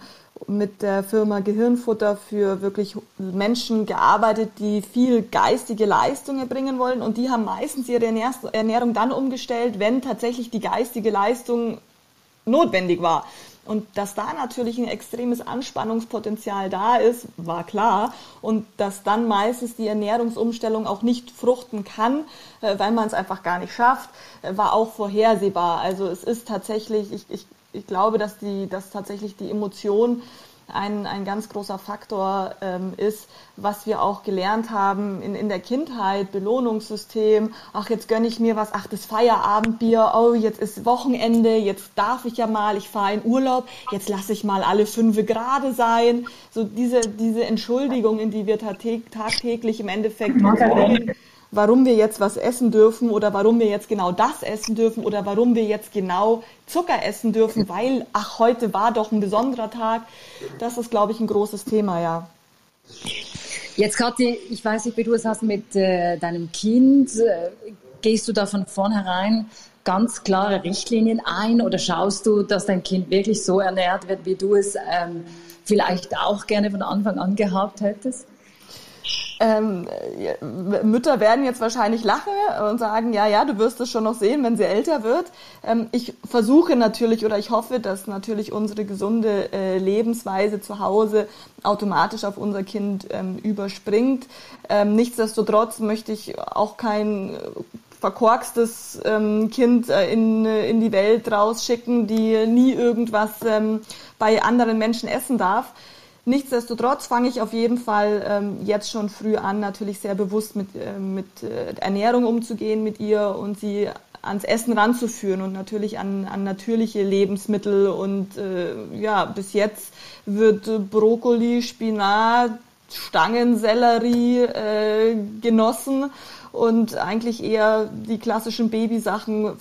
mit der Firma Gehirnfutter für wirklich Menschen gearbeitet, die viel geistige Leistung erbringen wollen. Und die haben meistens ihre Ernährung dann umgestellt, wenn tatsächlich die geistige Leistung notwendig war. Und dass da natürlich ein extremes Anspannungspotenzial da ist, war klar. Und dass dann meistens die Ernährungsumstellung auch nicht fruchten kann, äh, weil man es einfach gar nicht schafft, äh, war auch vorhersehbar. Also es ist tatsächlich, ich, ich, ich glaube, dass, die, dass tatsächlich die Emotion ein, ein ganz großer Faktor ähm, ist, was wir auch gelernt haben in, in der Kindheit, Belohnungssystem, ach, jetzt gönne ich mir was, ach, das Feierabendbier, oh, jetzt ist Wochenende, jetzt darf ich ja mal, ich fahre in Urlaub, jetzt lasse ich mal alle fünf gerade sein. So diese, diese Entschuldigung, in die wir tagtäglich im Endeffekt warum wir jetzt was essen dürfen oder warum wir jetzt genau das essen dürfen oder warum wir jetzt genau Zucker essen dürfen, weil, ach, heute war doch ein besonderer Tag. Das ist, glaube ich, ein großes Thema, ja. Jetzt, Kathi, ich weiß nicht, wie du es hast mit äh, deinem Kind. Äh, gehst du da von vornherein ganz klare Richtlinien ein oder schaust du, dass dein Kind wirklich so ernährt wird, wie du es ähm, vielleicht auch gerne von Anfang an gehabt hättest? Ähm, Mütter werden jetzt wahrscheinlich lachen und sagen, ja, ja, du wirst es schon noch sehen, wenn sie älter wird. Ähm, ich versuche natürlich oder ich hoffe, dass natürlich unsere gesunde äh, Lebensweise zu Hause automatisch auf unser Kind ähm, überspringt. Ähm, nichtsdestotrotz möchte ich auch kein verkorkstes ähm, Kind äh, in, in die Welt rausschicken, die nie irgendwas ähm, bei anderen Menschen essen darf. Nichtsdestotrotz fange ich auf jeden Fall ähm, jetzt schon früh an, natürlich sehr bewusst mit, äh, mit äh, Ernährung umzugehen mit ihr und sie ans Essen ranzuführen und natürlich an, an natürliche Lebensmittel. Und äh, ja, bis jetzt wird Brokkoli, Spinat, Stangensellerie äh, genossen und eigentlich eher die klassischen Babysachen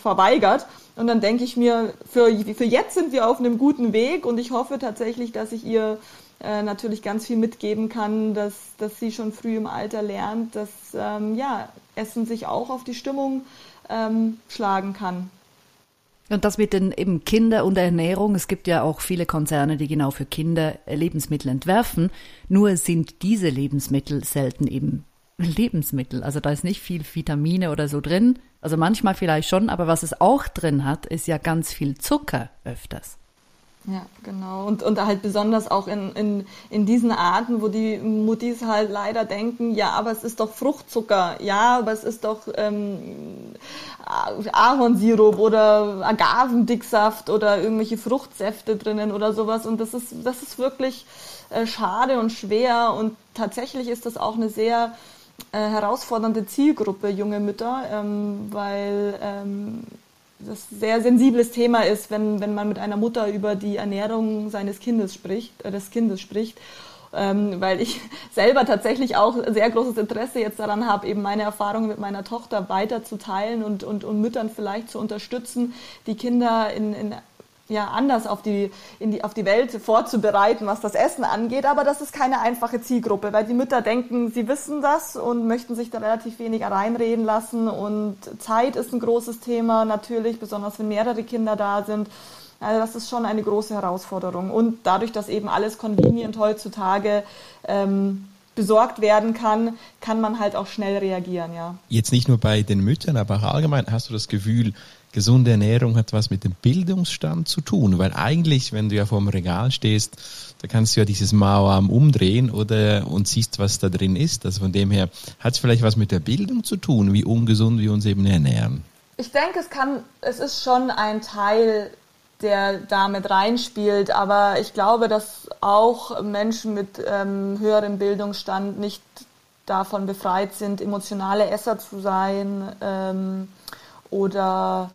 verweigert. Und dann denke ich mir, für, für jetzt sind wir auf einem guten Weg und ich hoffe tatsächlich, dass ich ihr äh, natürlich ganz viel mitgeben kann, dass, dass sie schon früh im Alter lernt, dass ähm, ja, Essen sich auch auf die Stimmung ähm, schlagen kann. Und das mit den eben Kinder und Ernährung. Es gibt ja auch viele Konzerne, die genau für Kinder Lebensmittel entwerfen. Nur sind diese Lebensmittel selten eben Lebensmittel. Also da ist nicht viel Vitamine oder so drin. Also manchmal vielleicht schon, aber was es auch drin hat, ist ja ganz viel Zucker öfters. Ja, genau. Und, und halt besonders auch in, in, in diesen Arten, wo die Muttis halt leider denken, ja, aber es ist doch Fruchtzucker, ja, aber es ist doch ähm, Ahornsirup oder Agavendicksaft oder irgendwelche Fruchtsäfte drinnen oder sowas. Und das ist, das ist wirklich äh, schade und schwer. Und tatsächlich ist das auch eine sehr äh, herausfordernde Zielgruppe, junge Mütter, ähm, weil ähm, das sehr sensibles Thema ist, wenn, wenn man mit einer Mutter über die Ernährung seines Kindes spricht, äh, des Kindes spricht. Ähm, weil ich selber tatsächlich auch sehr großes Interesse jetzt daran habe, eben meine Erfahrungen mit meiner Tochter weiter zu teilen und, und, und Müttern vielleicht zu unterstützen, die Kinder in, in ja, anders auf die, in die, auf die Welt vorzubereiten, was das Essen angeht. Aber das ist keine einfache Zielgruppe, weil die Mütter denken, sie wissen das und möchten sich da relativ wenig reinreden lassen. Und Zeit ist ein großes Thema natürlich, besonders wenn mehrere Kinder da sind. Also das ist schon eine große Herausforderung. Und dadurch, dass eben alles convenient heutzutage ähm, besorgt werden kann, kann man halt auch schnell reagieren, ja. Jetzt nicht nur bei den Müttern, aber allgemein hast du das Gefühl, gesunde Ernährung hat was mit dem Bildungsstand zu tun, weil eigentlich, wenn du ja vor dem Regal stehst, da kannst du ja dieses Mauerarm umdrehen oder und siehst, was da drin ist. Also von dem her hat es vielleicht was mit der Bildung zu tun, wie ungesund wir uns eben ernähren. Ich denke, es kann, es ist schon ein Teil, der damit reinspielt, aber ich glaube, dass auch Menschen mit ähm, höherem Bildungsstand nicht davon befreit sind, emotionale Esser zu sein ähm, oder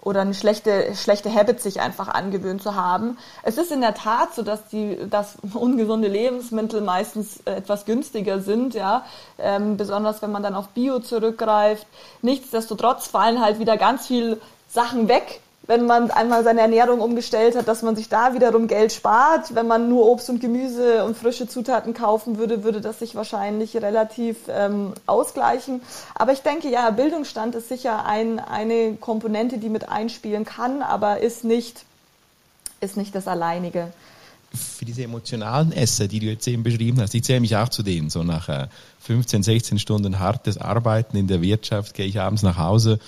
oder eine schlechte, schlechte Habit sich einfach angewöhnt zu haben. Es ist in der Tat so, dass die, dass ungesunde Lebensmittel meistens etwas günstiger sind, ja, ähm, besonders wenn man dann auf Bio zurückgreift. Nichtsdestotrotz fallen halt wieder ganz viel Sachen weg, wenn man einmal seine Ernährung umgestellt hat, dass man sich da wiederum Geld spart. Wenn man nur Obst und Gemüse und frische Zutaten kaufen würde, würde das sich wahrscheinlich relativ ähm, ausgleichen. Aber ich denke, ja, Bildungsstand ist sicher ein, eine Komponente, die mit einspielen kann, aber ist nicht, ist nicht das Alleinige für diese emotionalen Esser, die du jetzt eben beschrieben hast, ich zähle mich auch zu denen. So nach 15, äh, 16 Stunden hartes Arbeiten in der Wirtschaft gehe ich abends nach Hause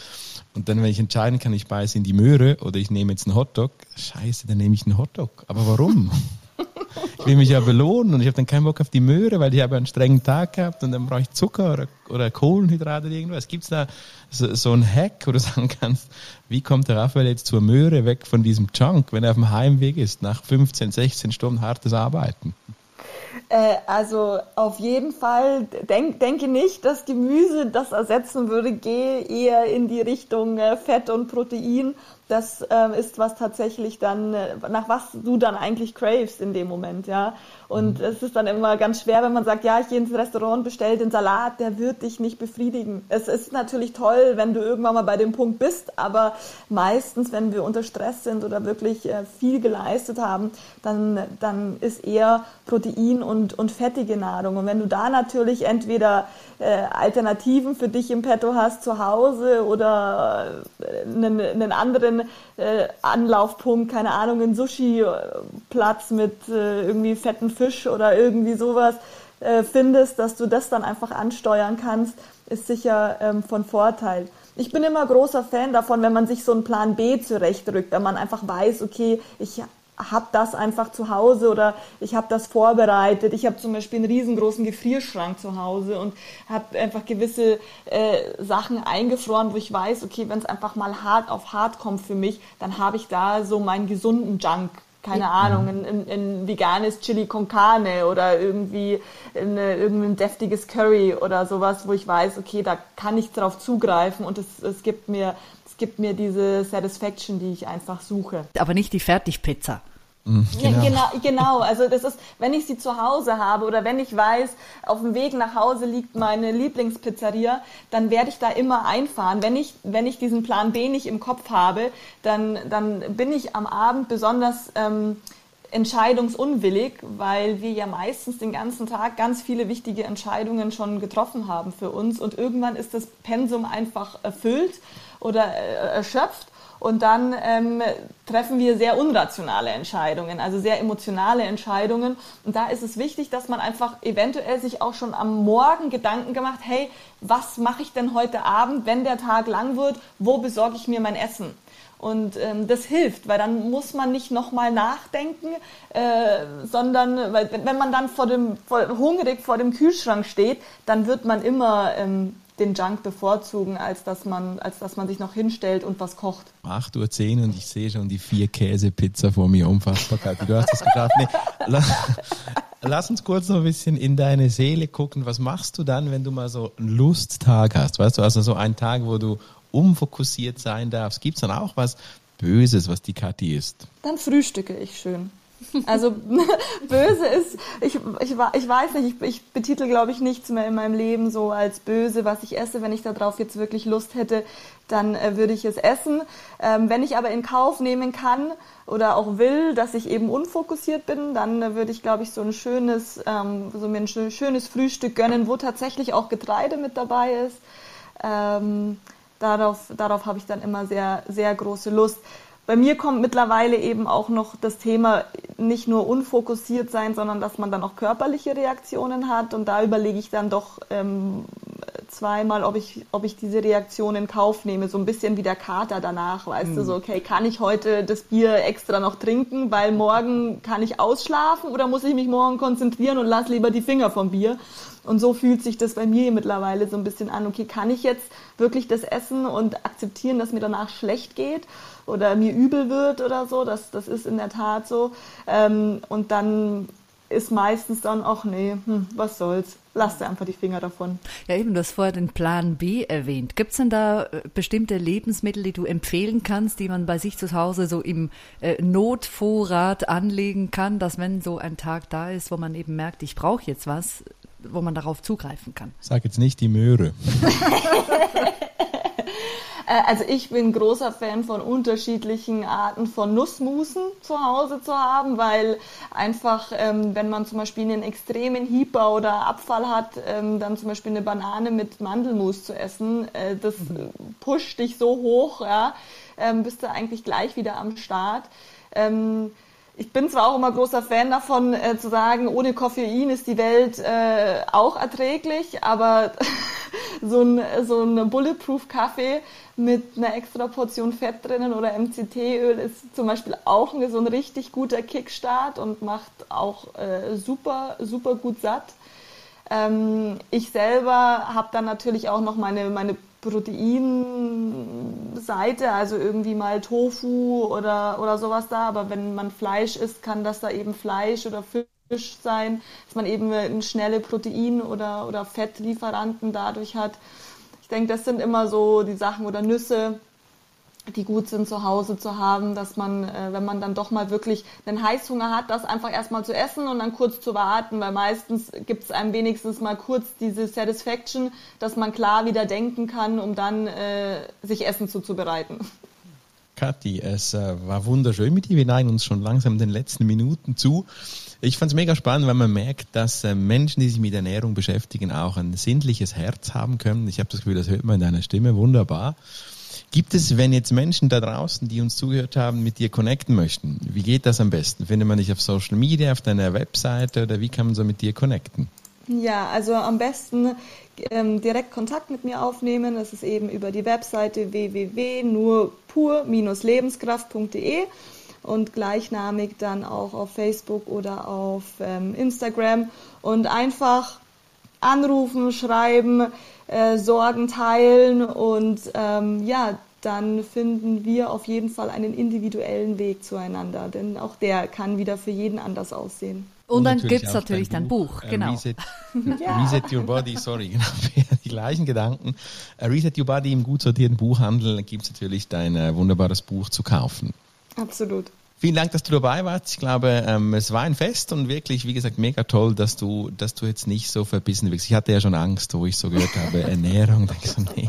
und dann, wenn ich entscheiden kann, ich beiße in die Möhre oder ich nehme jetzt einen Hotdog, scheiße, dann nehme ich einen Hotdog. Aber warum? ich will mich ja belohnen und ich habe dann keinen Bock auf die Möhre, weil ich habe einen strengen Tag gehabt und dann brauche ich Zucker oder, oder Kohlenhydrate oder irgendwas. Gibt es da so, so einen Hack, wo du sagen kannst, wie kommt der Raphael jetzt zur Möhre weg von diesem Junk, wenn er auf dem Heimweg ist, nach 15, 16 Stunden hartes Arbeiten? Äh, also auf jeden Fall denk, denke nicht, dass Gemüse das ersetzen würde. Gehe eher in die Richtung äh, Fett und Protein das äh, ist was tatsächlich dann, äh, nach was du dann eigentlich cravest in dem Moment, ja. Und mhm. es ist dann immer ganz schwer, wenn man sagt, ja, ich gehe ins Restaurant, bestell den Salat, der wird dich nicht befriedigen. Es ist natürlich toll, wenn du irgendwann mal bei dem Punkt bist, aber meistens, wenn wir unter Stress sind oder wirklich äh, viel geleistet haben, dann, dann ist eher Protein und, und fettige Nahrung. Und wenn du da natürlich entweder äh, Alternativen für dich im Petto hast zu Hause oder äh, einen, einen anderen äh, Anlaufpunkt, keine Ahnung, ein Sushi-Platz mit äh, irgendwie fetten Fisch oder irgendwie sowas äh, findest, dass du das dann einfach ansteuern kannst, ist sicher ähm, von Vorteil. Ich bin immer großer Fan davon, wenn man sich so einen Plan B zurechtrückt, wenn man einfach weiß, okay, ich habe das einfach zu Hause oder ich habe das vorbereitet. Ich habe zum Beispiel einen riesengroßen Gefrierschrank zu Hause und habe einfach gewisse äh, Sachen eingefroren, wo ich weiß, okay, wenn es einfach mal hart auf hart kommt für mich, dann habe ich da so meinen gesunden Junk keine ja. Ahnung, ein, ein, ein, veganes Chili con Carne oder irgendwie eine, irgendein deftiges Curry oder sowas, wo ich weiß, okay, da kann ich drauf zugreifen und es, es gibt mir es gibt mir diese Satisfaction, die ich einfach suche. Aber nicht die Fertigpizza. Mhm, genau. Genau, genau. Also das ist, wenn ich sie zu Hause habe oder wenn ich weiß, auf dem Weg nach Hause liegt meine Lieblingspizzeria, dann werde ich da immer einfahren. Wenn ich, wenn ich diesen Plan B nicht im Kopf habe, dann, dann bin ich am Abend besonders ähm, entscheidungsunwillig, weil wir ja meistens den ganzen Tag ganz viele wichtige Entscheidungen schon getroffen haben für uns und irgendwann ist das Pensum einfach erfüllt oder äh, erschöpft und dann ähm, treffen wir sehr unrationale Entscheidungen, also sehr emotionale Entscheidungen. Und da ist es wichtig, dass man einfach eventuell sich auch schon am Morgen Gedanken gemacht, hey, was mache ich denn heute Abend, wenn der Tag lang wird? Wo besorge ich mir mein Essen? Und ähm, das hilft, weil dann muss man nicht nochmal nachdenken, äh, sondern weil, wenn man dann vor dem, vor, hungrig vor dem Kühlschrank steht, dann wird man immer ähm, den Junk bevorzugen, als dass man, als dass man sich noch hinstellt und was kocht. 8.10 Uhr und ich sehe schon die vier Käsepizza vor mir. Unfassbar, Du hast das geschafft. Nee, lass, lass, uns kurz noch ein bisschen in deine Seele gucken. Was machst du dann, wenn du mal so einen Lusttag hast? Weißt du, also so einen Tag, wo du umfokussiert sein darfst. Gibt es dann auch was Böses, was die Kathi isst? Dann frühstücke ich schön. Also böse ist, ich, ich, ich weiß nicht, ich, ich betitel, glaube ich, nichts mehr in meinem Leben so als böse, was ich esse. Wenn ich darauf jetzt wirklich Lust hätte, dann äh, würde ich es essen. Ähm, wenn ich aber in Kauf nehmen kann oder auch will, dass ich eben unfokussiert bin, dann äh, würde ich, glaube ich, so ein schönes, ähm, so mir ein schönes Frühstück gönnen, wo tatsächlich auch Getreide mit dabei ist. Ähm, darauf, darauf habe ich dann immer sehr, sehr große Lust. Bei mir kommt mittlerweile eben auch noch das Thema nicht nur unfokussiert sein, sondern dass man dann auch körperliche Reaktionen hat. Und da überlege ich dann doch ähm, zweimal, ob ich, ob ich diese Reaktion in Kauf nehme. So ein bisschen wie der Kater danach, weißt mhm. du, so, okay, kann ich heute das Bier extra noch trinken, weil morgen kann ich ausschlafen oder muss ich mich morgen konzentrieren und lass lieber die Finger vom Bier? Und so fühlt sich das bei mir mittlerweile so ein bisschen an. Okay, kann ich jetzt wirklich das essen und akzeptieren, dass mir danach schlecht geht oder mir übel wird oder so? Das, das ist in der Tat so. Ähm, und dann ist meistens dann auch, nee, hm, was soll's. Lass dir einfach die Finger davon. Ja, eben, du hast vorher den Plan B erwähnt. Gibt es denn da äh, bestimmte Lebensmittel, die du empfehlen kannst, die man bei sich zu Hause so im äh, Notvorrat anlegen kann, dass wenn so ein Tag da ist, wo man eben merkt, ich brauche jetzt was, wo man darauf zugreifen kann. Sag jetzt nicht die Möhre. Äh, also ich bin großer Fan von unterschiedlichen Arten von Nussmusen zu Hause zu haben, weil einfach, ähm, wenn man zum Beispiel einen extremen Hieper oder Abfall hat, ähm, dann zum Beispiel eine Banane mit Mandelmus zu essen, äh, das mhm. pusht dich so hoch, ja, ähm, bist du eigentlich gleich wieder am Start. Ähm, ich bin zwar auch immer großer Fan davon, äh, zu sagen, ohne Koffein ist die Welt äh, auch erträglich, aber so ein, so ein Bulletproof-Kaffee mit einer extra Portion Fett drinnen oder MCT-Öl ist zum Beispiel auch so ein richtig guter Kickstart und macht auch äh, super, super gut satt. Ähm, ich selber habe dann natürlich auch noch meine, meine Proteinseite, also irgendwie mal Tofu oder, oder sowas da. Aber wenn man Fleisch isst, kann das da eben Fleisch oder Fisch sein, dass man eben eine schnelle Protein- oder, oder Fettlieferanten dadurch hat. Ich denke, das sind immer so die Sachen oder Nüsse, die gut sind zu Hause zu haben, dass man, äh, wenn man dann doch mal wirklich einen Heißhunger hat, das einfach erstmal zu essen und dann kurz zu warten, weil meistens gibt es einem wenigstens mal kurz diese Satisfaction, dass man klar wieder denken kann, um dann äh, sich Essen zuzubereiten. Kathi, es äh, war wunderschön mit dir. Wir neigen uns schon langsam den letzten Minuten zu. Ich fand es mega spannend, weil man merkt, dass äh, Menschen, die sich mit Ernährung beschäftigen, auch ein sinnliches Herz haben können. Ich habe das Gefühl, das hört man in deiner Stimme wunderbar. Gibt es, wenn jetzt Menschen da draußen, die uns zugehört haben, mit dir connecten möchten, wie geht das am besten? Findet man dich auf Social Media, auf deiner Webseite oder wie kann man so mit dir connecten? Ja, also am besten ähm, direkt Kontakt mit mir aufnehmen. Das ist eben über die Webseite www.nurpur-lebenskraft.de und gleichnamig dann auch auf Facebook oder auf ähm, Instagram und einfach anrufen, schreiben, äh, Sorgen teilen und ähm, ja, dann finden wir auf jeden Fall einen individuellen Weg zueinander, denn auch der kann wieder für jeden anders aussehen. Und, und dann gibt es natürlich dein Buch, Buch äh, genau. Reset, ja. Reset, Your Body, sorry, genau, die gleichen Gedanken. Äh, Reset Your Body im gut sortierten Buchhandel gibt es natürlich dein äh, wunderbares Buch zu kaufen. Absolut. Vielen Dank, dass du dabei warst. Ich glaube, ähm, es war ein Fest und wirklich, wie gesagt, mega toll, dass du, dass du jetzt nicht so verbissen wirkst. Ich hatte ja schon Angst, wo ich so gehört habe, Ernährung. Da ich so, nee,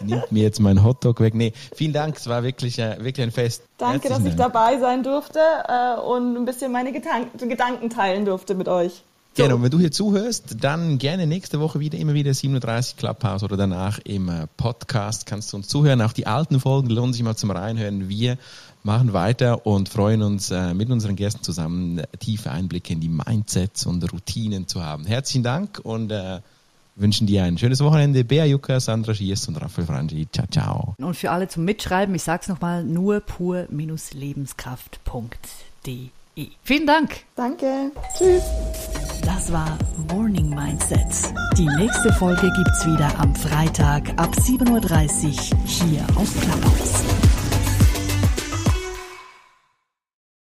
nimmt mir jetzt mein Hotdog weg. Nee, vielen Dank. Es war wirklich, äh, wirklich ein Fest. Danke, Herzlichen dass ich dabei sein durfte äh, und ein bisschen meine Gedanken, Gedanken teilen durfte mit euch. So. Genau, wenn du hier zuhörst, dann gerne nächste Woche wieder, immer wieder 37 Clubhouse oder danach im äh, Podcast kannst du uns zuhören. Auch die alten Folgen lohnen sich mal zum Reinhören. Wir machen weiter und freuen uns äh, mit unseren Gästen zusammen tiefe Einblicke in die Mindsets und Routinen zu haben. Herzlichen Dank und äh, wünschen dir ein schönes Wochenende. Bea Jucker, Sandra Schiess und Raphael Frangi. Ciao, ciao. Und für alle zum Mitschreiben, ich sag's nochmal, nur pur-lebenskraft.de. Vielen Dank. Danke. Tschüss. Das war Morning Mindset. Die nächste Folge gibt's wieder am Freitag ab 7.30 Uhr hier auf Clubhouse.